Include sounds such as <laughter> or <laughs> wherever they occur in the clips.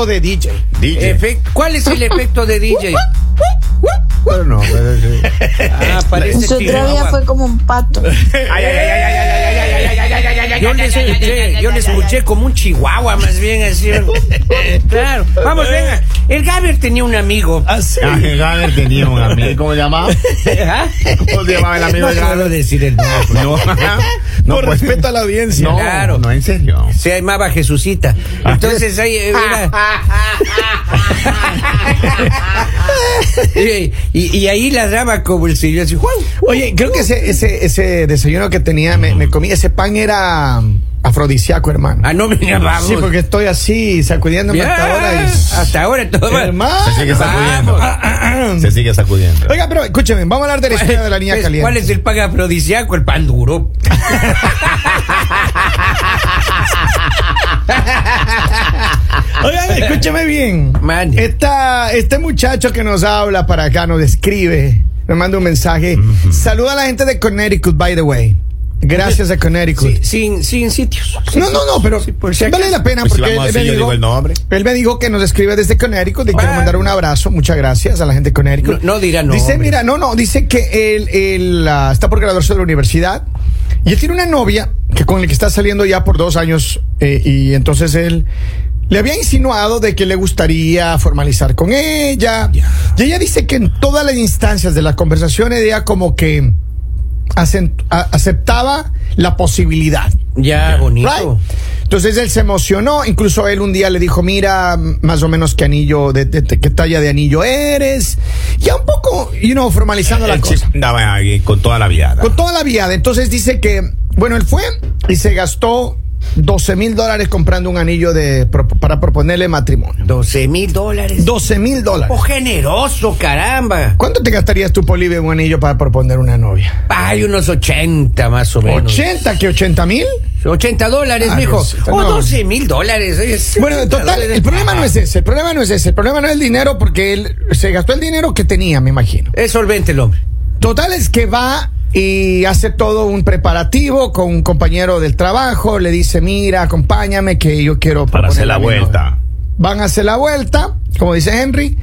efecto de DJ. DJ. Efect- ¿Cuál es el efecto de DJ? Pero no, pero sí. Ah, parece Su otro día Chihuahua. fue como un pato. Ay, ay, ay, ay, ay, ay, ay, ay, ay, ay, ay, ay, ay, Yo le escuché, yo le escuché como un chihuahua, más bien así. Claro. Vamos, venga. El Gaber tenía un amigo. Así. Ah, Gaber tenía un amigo. <laughs> ¿Cómo se llamaba? <laughs> ¿Ah? ¿Cómo se llamaba el amigo No de puedo Gaber? decir el nombre. <laughs> No, no, Por pues, respeto a la audiencia. No, Claro. no, en serio. Se llamaba Jesucita. Entonces ahí eh, era. y, y- y ahí ladraba como el señor así. "Juan". Oye, creo que ese, ese, ese desayuno que tenía, me, me comí, ese pan era afrodisíaco, hermano. Ah, no, venga, vamos. Sí, porque estoy así, sacudiéndome hasta ahora. y- hasta ahora todo va- Hermano. Se sigue sacudiendo. Ah, ah, ah. Se sigue sacudiendo. Oiga, pero escúcheme, vamos a hablar de la historia de la niña Pues, caliente. ¿Cuál es el pan afrodisíaco? El pan duro. <laughs> Oigan, escúcheme bien. Esta, este muchacho que nos habla para acá, nos describe, me manda un mensaje. Saluda a la gente de Connecticut, by the way. Gracias a Connecticut. Sí, sin, sin sitios. No, no, no, pero Sí, por si vale acaso. la pena Pues si porque vamos él, así, me dijo, digo el nombre. él me dijo que nos escribe desde Connecticut y quiero Ah. mandar un abrazo. Muchas gracias a la gente de Connecticut. No- no dirá Dice, nombre. mira, no, no, dice que él, él, ah, está por graduarse de la universidad y él tiene una novia que con la que está saliendo ya por dos años eh, y entonces él le había insinuado de que le gustaría formalizar con ella. Y ella dice que en todas las instancias de las conversaciones ella como que aceptaba la posibilidad. Ya, bonito. Right. Entonces él se emocionó, incluso él un día le dijo, mira, más o menos qué anillo, de, de- de qué talla de anillo eres. Ya un poco, you know, formalizando la El cosa. con toda la viada. Con toda la viada. Entonces dice que, bueno, él fue y se gastó 12 mil dólares comprando un anillo de, para proponerle matrimonio. 12 mil dólares. 12 mil dólares. Oh, generoso, caramba. ¿Cuánto te gastarías tú, Polivio, en un anillo para proponer una novia? Hay unos 80 más o menos. ¿80? ¿Que 80 mil? 80 dólares, Ah, mijo. O no. 12 mil dólares. Bueno, 80 total, dólares. el problema no es ese, el problema no es ese, el problema no es el dinero porque él se gastó el dinero que tenía, me imagino. Es solvente el hombre. Total es que va y hace todo un preparativo con un compañero del trabajo, le dice, mira, acompáñame que yo quiero... Para hacer la vuelta. novia". Van a hacer la vuelta, como dice Henry,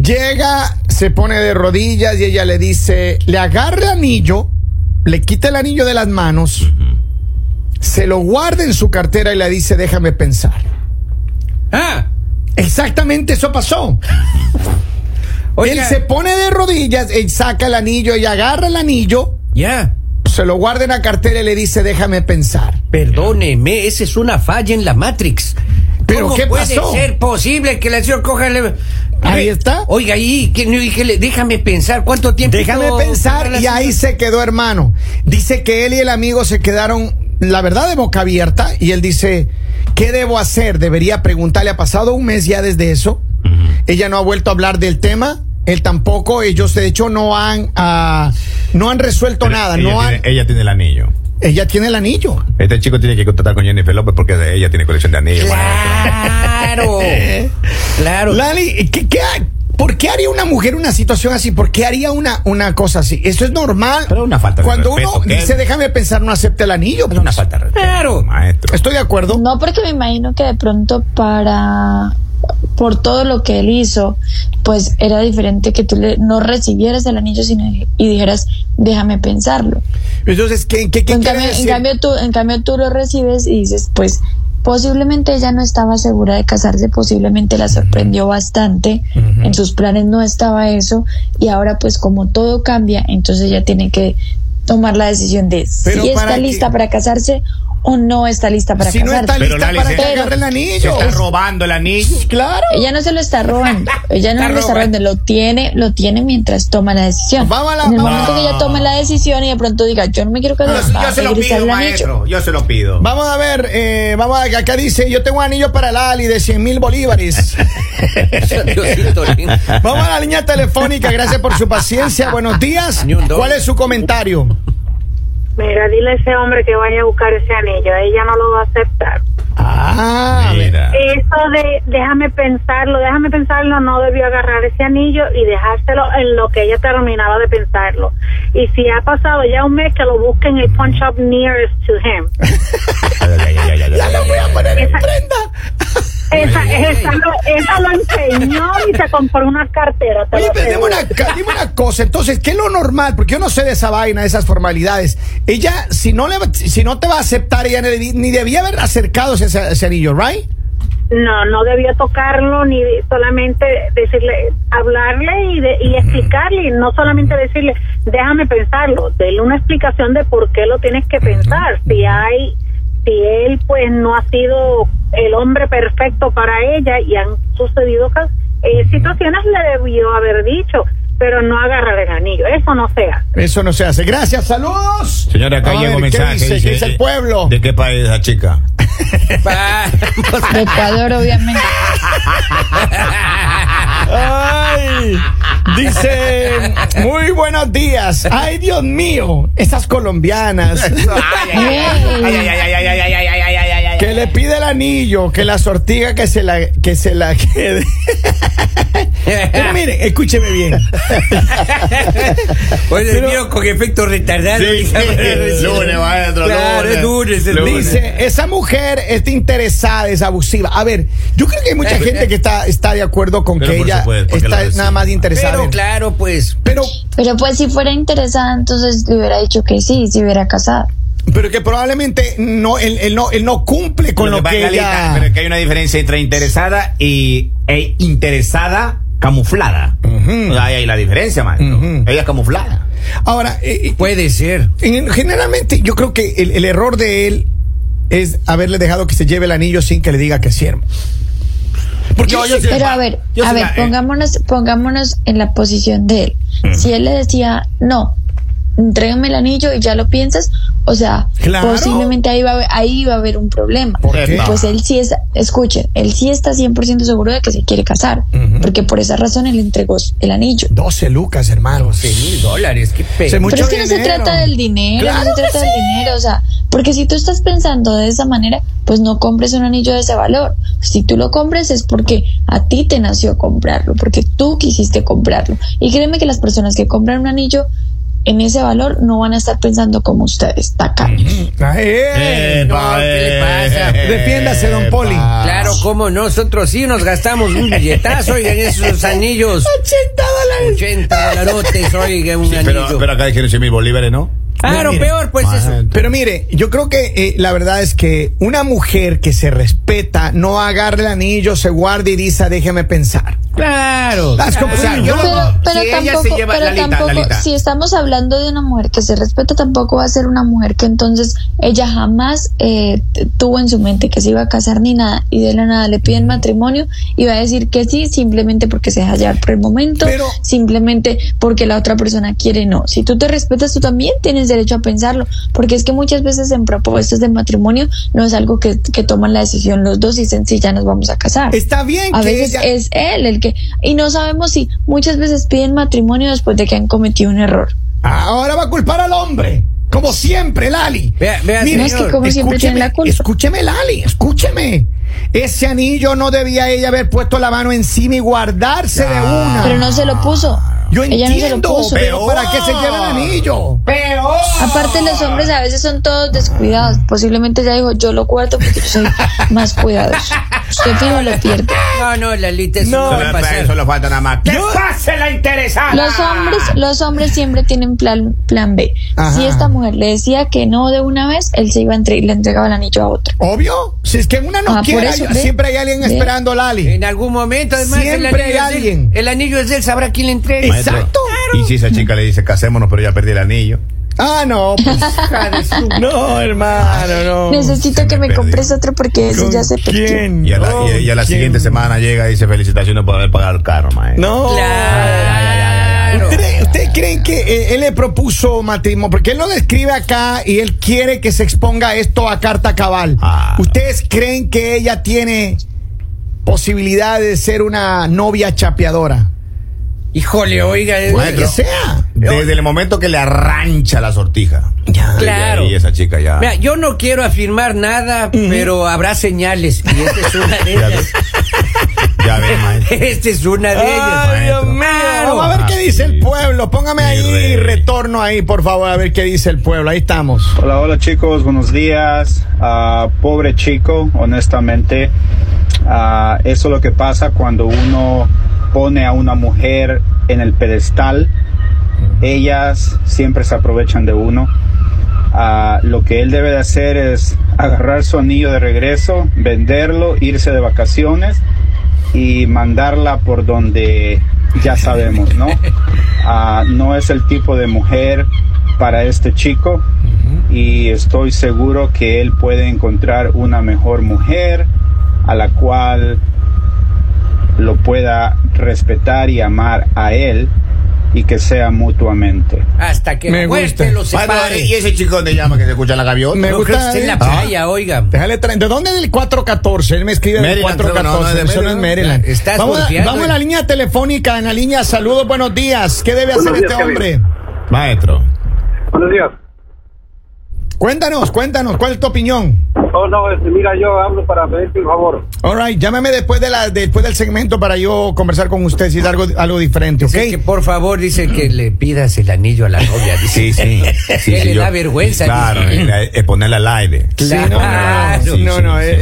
llega, se pone de rodillas y ella le dice, le agarra el anillo, le quita el anillo de las manos, se lo guarda en su cartera y le dice, déjame pensar. Ah, Exactamente eso pasó. <laughs> oiga, Él se pone de rodillas, él saca el anillo y agarra el anillo, ya. se lo guarda en la cartera y le dice, déjame pensar. Perdóneme, esa es una falla en la Matrix. ¿Pero ¿Cómo qué puede pasó? ser posible que la señora coja el... Ahí está. Oiga, ahí, que, que le- déjame pensar cuánto tiempo. Déjame pensar y ahí se quedó hermano. Dice que él y el amigo se quedaron, la verdad, de boca abierta y él dice, ¿qué debo hacer? Debería preguntarle, ha pasado un mes ya desde eso. Ella no ha vuelto a hablar del tema. Él tampoco, ellos de hecho no han, ah, no han resuelto Pero nada. Ella, no tiene, han- ella tiene el anillo. ella tiene el anillo. Este chico tiene que contactar con Jennifer López porque ella tiene colección de anillos. Claro. <laughs> claro. Lali, ¿qué, ¿por qué haría una mujer una situación así? ¿Por qué haría una, una cosa así? Eso es normal. Pero una falta de Cuando respeto, uno ¿qué? dice, déjame pensar, no acepta el anillo. Es una pues. falta de respeto, Claro. Maestro. Estoy de acuerdo. No, porque me imagino que de pronto para por todo lo que él hizo, pues era diferente que tú le, no recibieras el anillo sino, y dijeras, déjame pensarlo. Entonces, ¿qué, qué, qué en, cambio, en, decir? cambio tú, en cambio tú lo recibes y dices, pues posiblemente ella no estaba segura de casarse, posiblemente la sorprendió bastante, en sus planes no estaba eso y ahora pues como todo cambia, entonces ella tiene que tomar la decisión de Pero si está lista para casarse o no está lista para si no casarse. está Pero lista para se- que Pero- agarre el Se anillo. está robando el anillo. Claro. Ella no se lo está robando. <laughs> Ella no Está lo está robando. Lo tiene, lo tiene mientras toma la decisión. Vamos a la- en el vamos. momento que ella tome la decisión y de pronto diga, yo no me quiero casar, Yo, yo se lo pido, el anillo. maestro. Yo se lo pido. Vamos a ver, eh, vamos a, acá dice, yo tengo un anillo para Lali de 100 mil bolívares. <laughs> Vamos a la línea telefónica, gracias por su paciencia. <laughs> Buenos días. Ni un dólar. ¿Cuál es su comentario? Mira, dile a ese hombre que vaya a buscar ese anillo. Ella no lo va a aceptar. Ah, Mira. Eso de déjame pensarlo, déjame pensarlo, no debió agarrar ese anillo y dejárselo en lo que ella terminaba de pensarlo. Y si ha pasado ya un mes, que lo busque en el punch up nearest to him. <laughs> Ya ay, voy a poner en prenda. Esa, esa, lo, esa lo empeñó y se compró una cartera. te Oye, pero dime una, dime una cosa, entonces, ¿qué es lo normal? Porque yo no sé de esa vaina, de esas formalidades. Ella, si no, le, si no te va a aceptar, ella ni, debía haber acercado ese, ese anillo, ¿right? No, no debía tocarlo ni solamente decirle, hablarle y, de, y explicarle, y no solamente decirle, déjame pensarlo, denle una explicación de por qué lo tienes que pensar. Si hay, si él pues no ha sido el hombre perfecto para ella y han sucedido eh, situaciones, le debió haber dicho, pero no agarrar el anillo, eso no sea. Eso no se hace. Gracias, saludos. Señora, acá llega un ver, ¿qué mensaje. dice? ¿Qué dice el pueblo? ¿De qué país es la chica? De Ecuador, obviamente. Ay, dice, muy buenos días. Ay, Dios mío, esas colombianas. Que le pide el anillo, que la sortiga que se la, que se la quede. Pero miren, escúcheme bien. <laughs> Oye, Pero- mío con efecto retardado. Sí, lunes, Claro, lunes. lunes. Dice, esa mujer está interesada, es abusiva. A ver, yo creo que hay mucha gente que está, está de acuerdo con Pero que ella supuesto, está nada más interesada. Pero claro, pues. pero, Pero pues si fuera interesada, entonces le hubiera dicho que sí, si hubiera casado. pero que probablemente no, él, él no, él no cumple con lo, que que Galita, ella... Pero es que hay una diferencia entre interesada y e interesada camuflada. Ujú. O sea, ahí hay la diferencia, maestro. Ujú. Ella es camuflada. Ahora, eh, Puede ser. en- generalmente yo creo que el, el error de él es haberle dejado que se lleve el anillo sin que le diga que sí. Porque Yo- yo sí- Pero a ver, Yo a ver, la- eh. pongámonos, pongámonos en la posición de él. Si él le decía, no, entrégame el anillo y ya lo piensas, o sea, Claro. posiblemente ahí va, a haber- ahí va a haber un problema. ¿Por qué? Y Pues él sí es, escuchen, él sí está 100% seguro de que se quiere casar, porque por esa razón él entregó el anillo. 12 lucas, hermano. Seis mil dólares, qué Pero es que no se dinero. trata del dinero, Claro no se trata del sí. dinero, o sea, porque si tú estás pensando de esa manera, pues no compres un anillo de ese valor. Si tú lo compres es porque a ti te nació comprarlo, porque tú quisiste comprarlo. Y créeme que las personas que compran un anillo en ese valor no van a estar pensando como ustedes, tacaños. Ay, eh. no, ¿qué le pasa? Defiéndase, don Poli. Claro, como nosotros sí nos gastamos un billetazo, oigan, esos anillos. <laughs> 80 dólares. 80 dolarotes, oigan, un Sí, pero, anillo. pero acá hay 15 mil bolívares, ¿no? Claro, mire, peor, pues eso. Pero mire, yo creo que eh, la verdad es que una mujer que se respeta no agarra el anillo, se guarda y dice, déjeme pensar. Claro. Las claro. cosas- yo- Pero, pero si ella se tampoco, lleva- pero Lalita, tampoco, Lalita. si estamos hablando de una mujer que se respeta, tampoco va a ser una mujer que entonces ella jamás eh, tuvo en su mente que se iba a casar ni nada y de la nada le piden matrimonio y va a decir que sí simplemente porque se deja llevar por el momento, Pero- simplemente porque la otra persona quiere no. Si tú te respetas, tú también tienes derecho a pensarlo, porque es que muchas veces en propuestas de matrimonio no es algo que, que toman la decisión los dos y dicen sí, ya nos vamos a casar. Está bien A que veces ella- es él el que... Y no sabemos si muchas veces piden matrimonio después de que han cometido un error. Ahora va a culpar al hombre. Como siempre, Lali. Vea- vea, Mire, No es que como siempre tiene la culpa. Escúcheme, Lali, escúcheme. Ese anillo no debía ella haber puesto la mano encima y guardarse de una. Pero no se lo puso. Yo Ella no se lo entiendo, puso. pero ¿para qué se lleva el anillo? Aparte los hombres a veces son todos descuidados. Posiblemente ella dijo, yo lo guardo porque yo soy más cuidadoso. Usted fijo lo pierde. No, no, Lalita, eso no, No, va a pasar. solo falta nada más. ¡Que Yo- pase la interesada! Los hombres, los hombres siempre tienen plan, plan B. Ajá. Si esta mujer le decía que no de una vez, él se iba a entre y le entregaba el anillo a otro. Obvio. Si es que una no Ah, por quiere, eso, siempre hay alguien Ve. esperando, Lali. En algún momento, además, Siempre hay alguien. el anillo es él, sabrá quién le entrega. Exacto. Y si esa chica le dice casémonos, pero ya perdí el anillo. Ah, no, pues. <laughs> hija de su- no, hermano, no. Necesito se que me compres otro porque ese ¿Con ya se perdió. quién? Y a la, y- y a la siguiente semana llega y dice felicitaciones por haber pagado el carro, maestro. No. Claro. ¿Ustedes, ustedes creen que eh, él le propuso matrimonio? Porque él lo describe acá y él quiere que se exponga esto a carta cabal. Ah. ¿Ustedes creen que ella tiene posibilidad de ser una novia chapeadora? Híjole, oiga. Puede que sea. Desde el momento que le arrancha la sortija. Ya. Claro. Y esa chica ya. Mira, yo no quiero afirmar nada, pero habrá señales. Y esta es una de <laughs> Ya ellas. Ya ves, <laughs> maestro. Esta es una de ellas. Ay, Dios mío. Vamos a ver qué dice el pueblo. Póngame ahí retorno ahí, por favor, a ver qué dice el pueblo. Ahí estamos. Hola, hola chicos, buenos días. Ah, pobre chico, honestamente. Ah, eso es lo que pasa cuando uno pone a una mujer en el pedestal. Ellas siempre se aprovechan de uno. Ah, lo que él debe de hacer es agarrar su anillo de regreso, venderlo, irse de vacaciones y mandarla por donde ya sabemos, ¿no? <laughs> Ah, no es el tipo de mujer para este chico y estoy seguro que él puede encontrar una mejor mujer a la cual lo pueda respetar y amar a él y que sea mutuamente. Hasta que Me gusta. los Bueno, separe. y ese chico donde llama que se escucha la gaviota. Me No gusta. en la eh. playa, oiga. Déjale. ¿De dónde es el 414? Él me escribe del Maryland, creo, 414. no, no es de Eso no es Maryland. Estás vamos, a, golpeando. vamos a la línea telefónica. En la línea, saludos, buenos días. ¿Qué debe hacer días, este Kevin. hombre? Maestro. Buenos días. Cuéntanos, cuéntanos, ¿cuál es tu opinión? Oh, no, este, mira, yo hablo para pedirte un favor. All right, llámame después, de la, después del segmento para yo conversar con usted si es algo, algo diferente, ¿ok? Dice que por favor, dice que le pidas el anillo a la novia. Dice. Sí, sí. <laughs> sí, le yo- da vergüenza. Claro, es, es ponerla al aire. No, Claro. no, no, eh,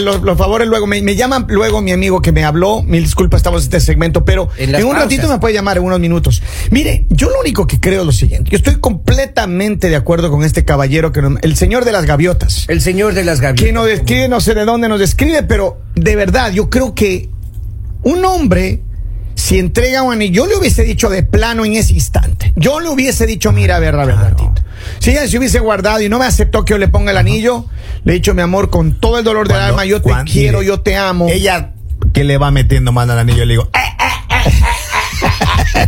los, favores luego, me, me llaman luego mi amigo que me habló, mil disculpas, estamos en este segmento, pero En un pausas. ratito me puede llamar en unos minutos. Mire, yo lo único que creo es lo siguiente, yo estoy completamente de acuerdo con este caballero, que nos- el señor de las gaviotas, El señor de las que nos describe, no sé de dónde nos describe, pero de verdad, yo creo que un hombre, si entrega un anillo, yo le hubiese dicho de plano en ese instante. Yo le hubiese dicho, mira, a ver, a ver, Claro. ratito. Si ella se hubiese guardado y no me aceptó que yo le ponga el anillo, le he dicho, mi amor, con todo el dolor del alma, yo te quiero, yo te amo. Ella que le va metiendo mano al anillo, le digo, "Eh,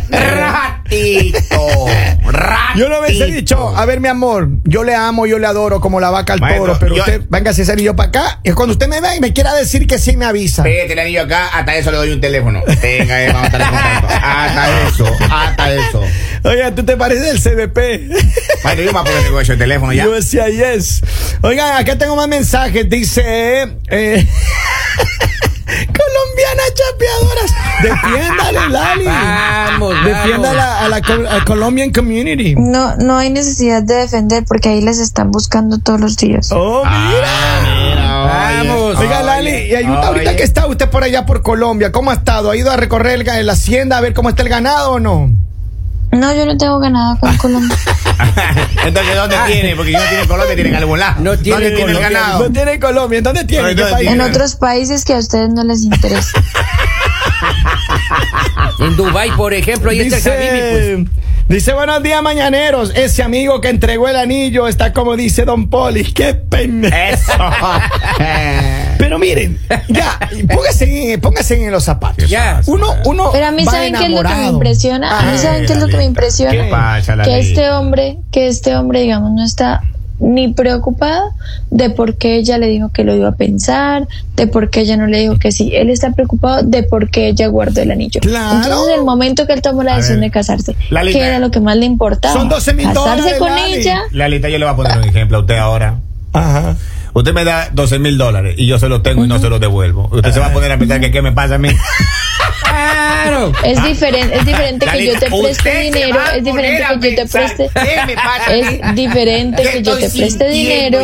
ratito, ratito. yo le hubiese dicho, a ver, mi amor, yo le amo, yo le adoro como la vaca al Maestro, toro, pero yo- usted, véngase ese anillo para acá, y cuando usted me vea y me quiera decir que sí me avisa. Pégate el anillo acá, hasta eso le doy un teléfono. Venga, eh, vamos a estar en contacto. Hasta eso, hasta eso. Oiga, tú te pareces del CBP. Bueno, yo me voy a poner el teléfono ya. Yo decía yes. Oigan, acá tengo más mensajes. Dice. eh, Colombianas chapeadoras. Defiéndale, <laughs> Lali. Vamos, Defienda a vamos. la, a la co- a Colombian community. No, no hay necesidad de defender porque ahí les están buscando todos los días. Oh, mira. Ah, mira, Vamos. Oiga, oye, Lali, y hay un- ahorita oye. que está usted por allá por Colombia, ¿cómo ha estado? ¿Ha ido a recorrer la hacienda a ver cómo está el ganado o no? No, yo no tengo ganado con <laughs> Colombia. Entonces, ¿dónde tiene? Porque si no tiene Colombia, tiene en algún lado. No tiene ¿Dónde tiene el Colombia. ganado? No tiene Colombia. ¿En dónde tiene? ¿En otros países que a ustedes no les interesa. <laughs> En Dubai, por ejemplo, ahí está el Habibi, pues. Dice, buenos días mañaneros. Ese amigo que entregó el anillo está como dice Don Poli. Qué pendejo. <laughs> Pero miren, ya, póngase, en- póngase en los zapatos. Ya. Uno, uno. Pero a mí saben qué es lo que me impresiona. A mí saben qué es lo que me ¿Qué impresiona. Que este hombre, que este hombre, digamos, no está ni preocupado de por qué ella le dijo que lo iba a pensar, de por qué ella no le dijo que sí. Él está preocupado de por qué ella guardó el anillo. Claro. Entonces, en el momento que él tomó la decisión de casarse, Lalita. ¿qué era lo que más le importaba? Son 12 mil Casarse dólares, con Lali. ella. Lalita, yo le voy a poner un ejemplo a usted ahora. Ajá. Usted me da 12 mil dólares y yo se los tengo y no se los devuelvo. Usted se va a poner a pensar que qué me pasa a mí. <laughs> Claro. Es diferente, es diferente que yo te preste dinero, es diferente que yo te preste, ¿qué me pasa a mí? es diferente ¿Qué que yo te preste dinero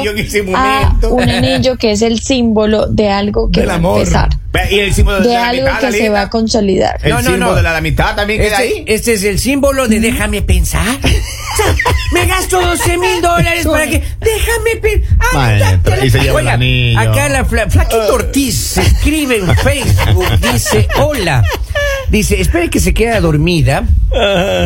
a un anillo que es el símbolo de algo que Del va amor. a empezar, Y el símbolo de, de la algo que se va a consolidar. El No, no, símbolo no. de la amistad también queda ahí. Este, este es el símbolo de déjame pensar. <laughs> O sea, me gasto 12 mil dólares para que. Déjame pensar. Maestro, y se lleva el anillo. Acá la fla- Flaquito Ortiz se escribe en <laughs> Facebook. Dice: Hola. Dice: Espere que se queda dormida.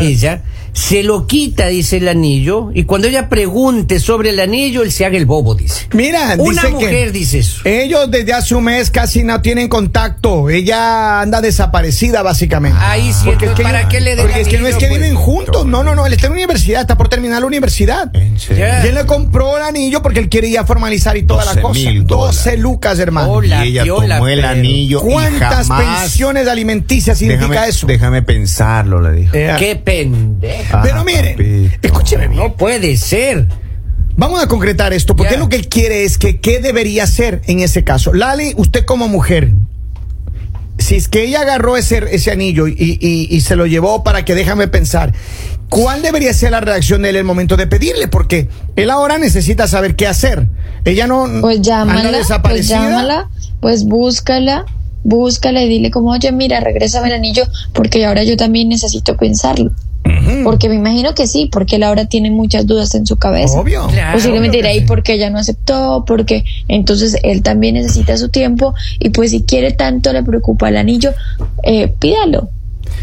Ella. Se lo quita, dice el anillo. Y cuando ella pregunte sobre el anillo, él se haga el bobo, dice. Mira, Una dice mujer que dice eso. ellos desde hace un mes casi no tienen contacto. Ella anda desaparecida, básicamente. Ahí sí, Porque es entonces, que, ¿para qué le den porque es que no es que pues? viven juntos. No, no, no. Él está en la universidad, está por terminar la universidad. ¿En serio? Ya. Y él le compró el anillo porque él quiere ya formalizar y toda la 12 cosa. mil 12 dólares. lucas, hermano. Hola. Y ella piola, tomó el anillo y ¿Cuántas jamás... pensiones alimenticias significa déjame, eso? Déjame pensarlo, le dijo. Eh, Qué pendejo. Ah, Pero miren, papito. escúcheme bien. No puede ser. Vamos a concretar esto, porque lo que él quiere es que qué debería hacer en ese caso. Lali, usted como mujer, si es que ella agarró ese, ese anillo y, y- y se lo llevó para que déjame pensar, ¿cuál debería ser la reacción de él en el momento de pedirle? Porque él ahora necesita saber qué hacer. Ella no Pues anda llámala, pues llámala, pues búscala, búscala y dile como, oye, mira, regrésame el anillo porque ahora yo también necesito pensarlo. Porque me imagino que sí, porque él ahora tiene muchas dudas en su cabeza. Obvio. Claro. Posiblemente obvio irá que ahí sí. porque ella no aceptó, porque entonces él también necesita su tiempo y pues si quiere tanto le preocupa el anillo, eh, pídalo.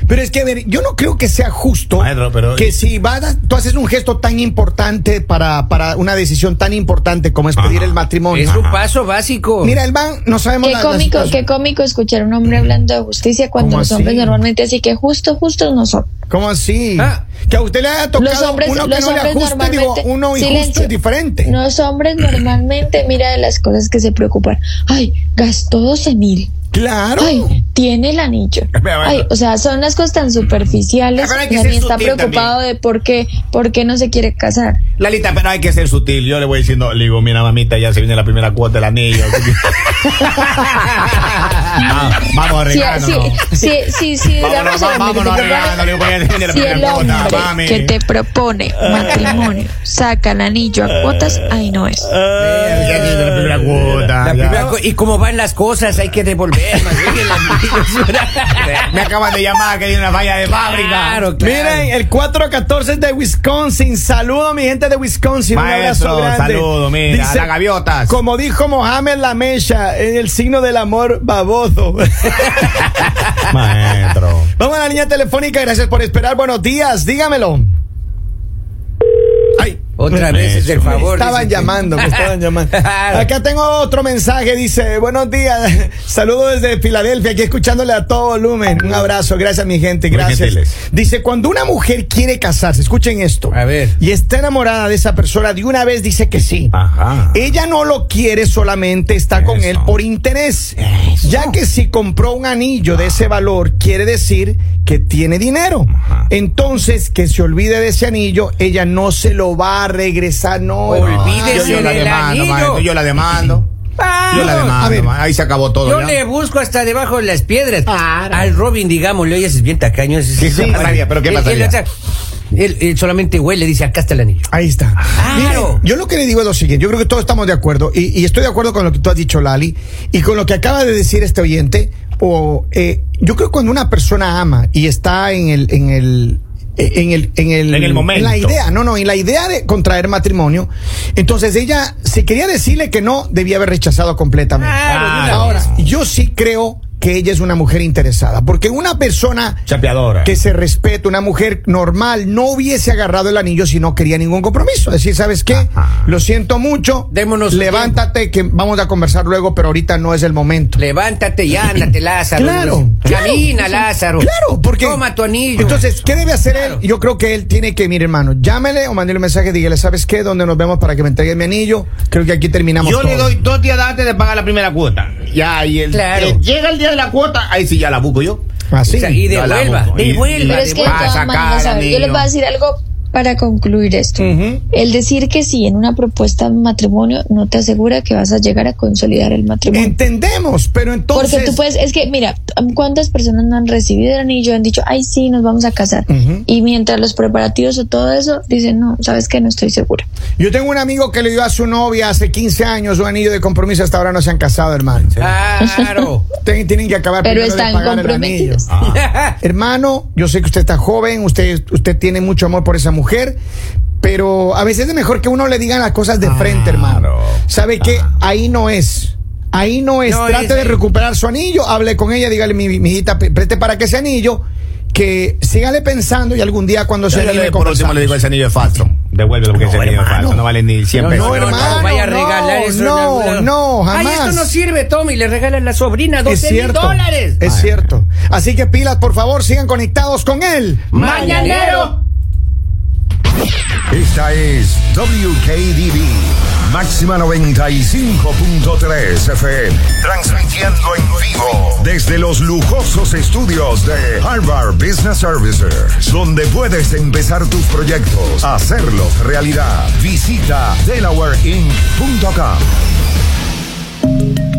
Pero es que, a ver, yo no creo que sea justo Maestro, pero- que si vas a- tú haces un gesto tan importante para, para una decisión tan importante como es pedir Ajá. el matrimonio. Es un paso básico. Mira, el van, no sabemos Qué la- cómico, qué cómico escuchar a un hombre hablando de justicia cuando ¿Cómo los hombres normalmente así que justo, justos no son. ¿Cómo así? Ah. Que a usted le haya tocado Los hombres, uno que los no le ajuste, digo, uno injusto silencio. es diferente. Los hombres normalmente, mira de las cosas que se preocupan. Ay, gastó 12 mil. Claro. Ay, tiene el anillo. Ay, o sea, son las cosas tan superficiales. Pero hay que nadie está preocupado de por qué, por qué no se quiere casar. Lalita, pero hay que ser sutil. Yo le voy diciendo, le digo, mira, mamita, ya se viene la primera cuota del anillo. <laughs> Ah, vamos arreglándonos. si, si, si, si, Vámonos, digamos, el hombre vámonos ya si el cuota, que te propone matrimonio saca el anillo a cuotas, ahí no es. Ya se viene la primera cuota. La ya. primera co- y como van las cosas, hay que devolver. <laughs> Me acaban de llamar que hay una falla de fábrica. Claro, claro. Miren, el 414 es de Wisconsin. Saludo a mi gente de Wisconsin. Un Maestro, abrazo grande. saludo, mira, a las gaviotas. Como dijo Mohamed La Mecha, en el signo del amor baboso. <laughs> Maestro. Vamos a la línea telefónica. Gracias por esperar. Buenos días. Dígamelo. Otra vez es del Me favor. estaban llamando, me estaban llamando. <laughs> Acá tengo otro mensaje, dice, buenos días, <laughs> saludos desde Filadelfia, aquí escuchándole a todo volumen. Un abrazo, gracias mi gente, gracias. Dice, cuando una mujer quiere casarse, escuchen esto. A ver. Y está enamorada de esa persona, de una vez dice que sí. Ajá. Ella no lo quiere solamente, está con Eso. él por interés. Ya que si compró un anillo de ese valor, quiere decir que tiene dinero. Ajá. Entonces, que se olvide de ese anillo, ella no se lo va a regresar, no. Olvídese Yo, yo la del demando, anillo. maestro. Yo la demando. Ah, Yo la demando. a ver. ma- Ahí se acabó todo. Yo ya. le busco hasta debajo de las piedras. Al Robin, digámosle, oye, ese es bien tacaño. ese ¿Qué sí, pasaría? ¿Pero qué pasaría? Sea, él- él solamente huele, dice, acá está el anillo. Ahí está. Claro. Mire, yo lo que le digo es lo siguiente, yo creo que todos estamos de acuerdo y, y estoy de acuerdo con lo que tú has dicho, Lali, y con lo que acaba de decir este oyente. O, eh, yo creo que cuando una persona ama y está en el, en el en el, en el, En el momento. en la idea, no, no, en la idea de contraer matrimonio, entonces ella, si quería decirle que no, debía haber rechazado completamente. Claro, Ahora, yo sí creo que ella es una mujer interesada, porque una persona Chapeadora. que se respeta, una mujer normal, no hubiese agarrado el anillo si no quería ningún compromiso. Decir, ¿sabes qué? Ajá. Lo siento mucho. Démonos un Levántate, que vamos a conversar luego, pero ahorita no es el momento. Levántate y ándate, Lázaro. Claro, Camina, claro. Lázaro. Claro, porque. Toma tu anillo. Entonces, ¿qué debe hacer Claro. él? Yo creo que él tiene que, mire, hermano, llámele o mándele un mensaje, dígale, ¿sabes qué? ¿Dónde nos vemos para que me entregue mi anillo? Creo que aquí terminamos. Yo le doy dos días antes de pagar la primera cuota. Ya, y el, Claro. eh, llega el día de la cuota, ahí sí ya la busco yo. Así. O sea, y devuelva. Y- devuelva. Pero es que de todas sacar maneras, a ver, yo les voy a decir algo para concluir esto. Ujú. El decir que sí en una propuesta de matrimonio no te asegura que vas a llegar a consolidar el matrimonio. Entendemos, pero entonces. Porque tú puedes, es que mira, ¿cuántas personas no han recibido el anillo? Han dicho, ay, sí, nos vamos a casar. Y mientras los preparativos o todo eso, dicen, no, sabes que no estoy segura. Yo tengo un amigo que le dio a su novia hace 15 años un anillo de compromiso, hasta ahora no se han casado, hermano. Claro. <laughs> Ten- tienen que acabar Pero primero de están pagar el anillo. comprometidos. Ah. Hermano, yo sé que usted está joven, usted, usted tiene mucho amor por esa mujer, pero a veces es mejor que uno le diga las cosas de frente, hermano. ¿Sabe qué? Ahí no es. Ahí no es. No Trate es de ahí. recuperar su anillo, hable con ella, dígale, mi, mi hijita, pre- preste para que ese anillo, que sígale pensando y algún día cuando se le- por último le digo, ese anillo es falso. Devuélvelo porque ese anillo es falso. No vale ni 100 No, pesos. No, no, hermano, vaya a regalar no, eso. no, no, Ay, jamás. esto no sirve, Tommy. Le regala a la sobrina Es 12 mil dólares. Es cierto. Así que pilas, por favor, sigan conectados con él. Mañanero. Esta es WKDB, máxima 95.3 FM, transmitiendo en vivo desde los lujosos estudios de Harvard Business Services, donde puedes empezar tus proyectos, hacerlos realidad. Visita delawareinc.com.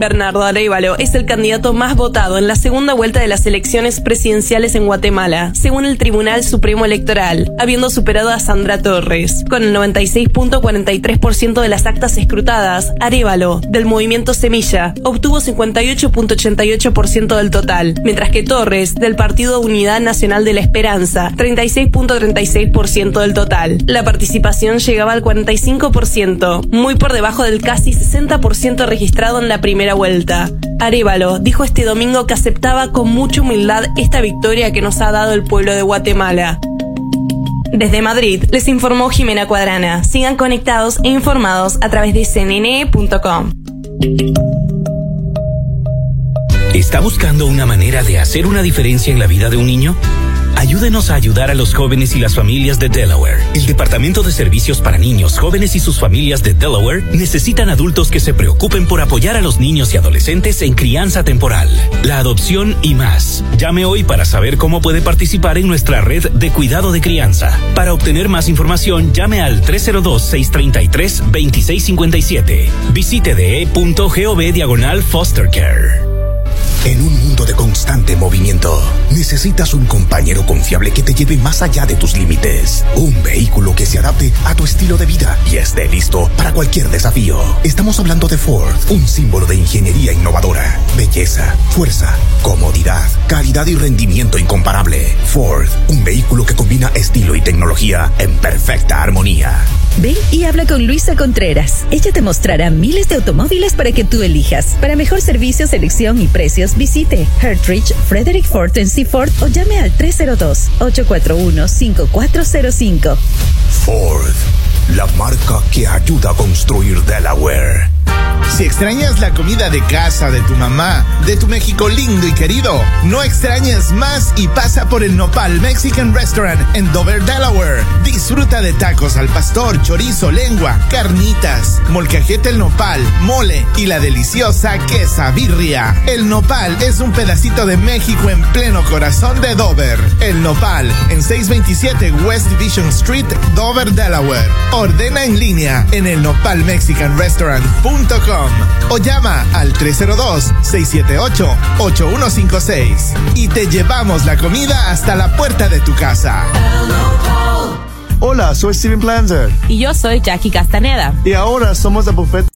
Bernardo Arevalo es el candidato más votado en la segunda vuelta de las elecciones presidenciales en Guatemala, según el Tribunal Supremo Electoral, habiendo superado a Sandra Torres. Con el 96.43% de las actas escrutadas, Arevalo, del movimiento Semilla, obtuvo 58.88% del total, mientras que Torres, del Partido Unidad Nacional de la Esperanza, 36.36% del total. La participación llegaba al 45%, muy por debajo del casi 60% registrado en la primera vuelta. Arevalo dijo este domingo que aceptaba con mucha humildad esta victoria que nos ha dado el pueblo de Guatemala. Desde Madrid les informó Jimena Cuadrana. Sigan conectados e informados a través de cnne.com. ¿Está buscando una manera de hacer una diferencia en la vida de un niño? Ayúdenos a ayudar a los jóvenes y las familias de Delaware. El Departamento de Servicios para Niños, Jóvenes y sus familias de Delaware necesitan adultos que se preocupen por apoyar a los niños y adolescentes en crianza temporal, la adopción y más. Llame hoy para saber cómo puede participar en nuestra red de cuidado de crianza. Para obtener más información, llame al 302-633-2657. Visite de.gov diagonal foster care. En un mundo de constante movimiento, necesitas un compañero confiable que te lleve más allá de tus límites. Un vehículo que se adapte a tu estilo de vida y esté listo para cualquier desafío. Estamos hablando de Ford, un símbolo de ingeniería innovadora, belleza, fuerza, comodidad, calidad y rendimiento incomparable. Ford, un vehículo que combina estilo y tecnología en perfecta armonía. Ven y habla con Luisa Contreras. Ella te mostrará miles de automóviles para que tú elijas. Para mejor servicio, selección y precios, visite Hertridge, Frederick Ford en Seaford o llame al 302-841-5405. Ford, la marca que ayuda a construir Delaware. Si extrañas la comida de casa de tu mamá, de tu México lindo y querido, no extrañes más y pasa por el Nopal Mexican Restaurant en Dover, Delaware. Disfruta de tacos al pastor, chorizo, lengua, carnitas, molcajete el nopal, mole y la deliciosa quesabirria. El Nopal es un pedacito de México en pleno corazón de Dover. El Nopal en 627 West Division Street, Dover, Delaware. Ordena en línea en el nopalmexicanrestaurant.com o llama al 302-678-8156 y te llevamos la comida hasta la puerta de tu casa. Hola, soy Steven Planzer. Y yo soy Jackie Castaneda. Y ahora somos el buffet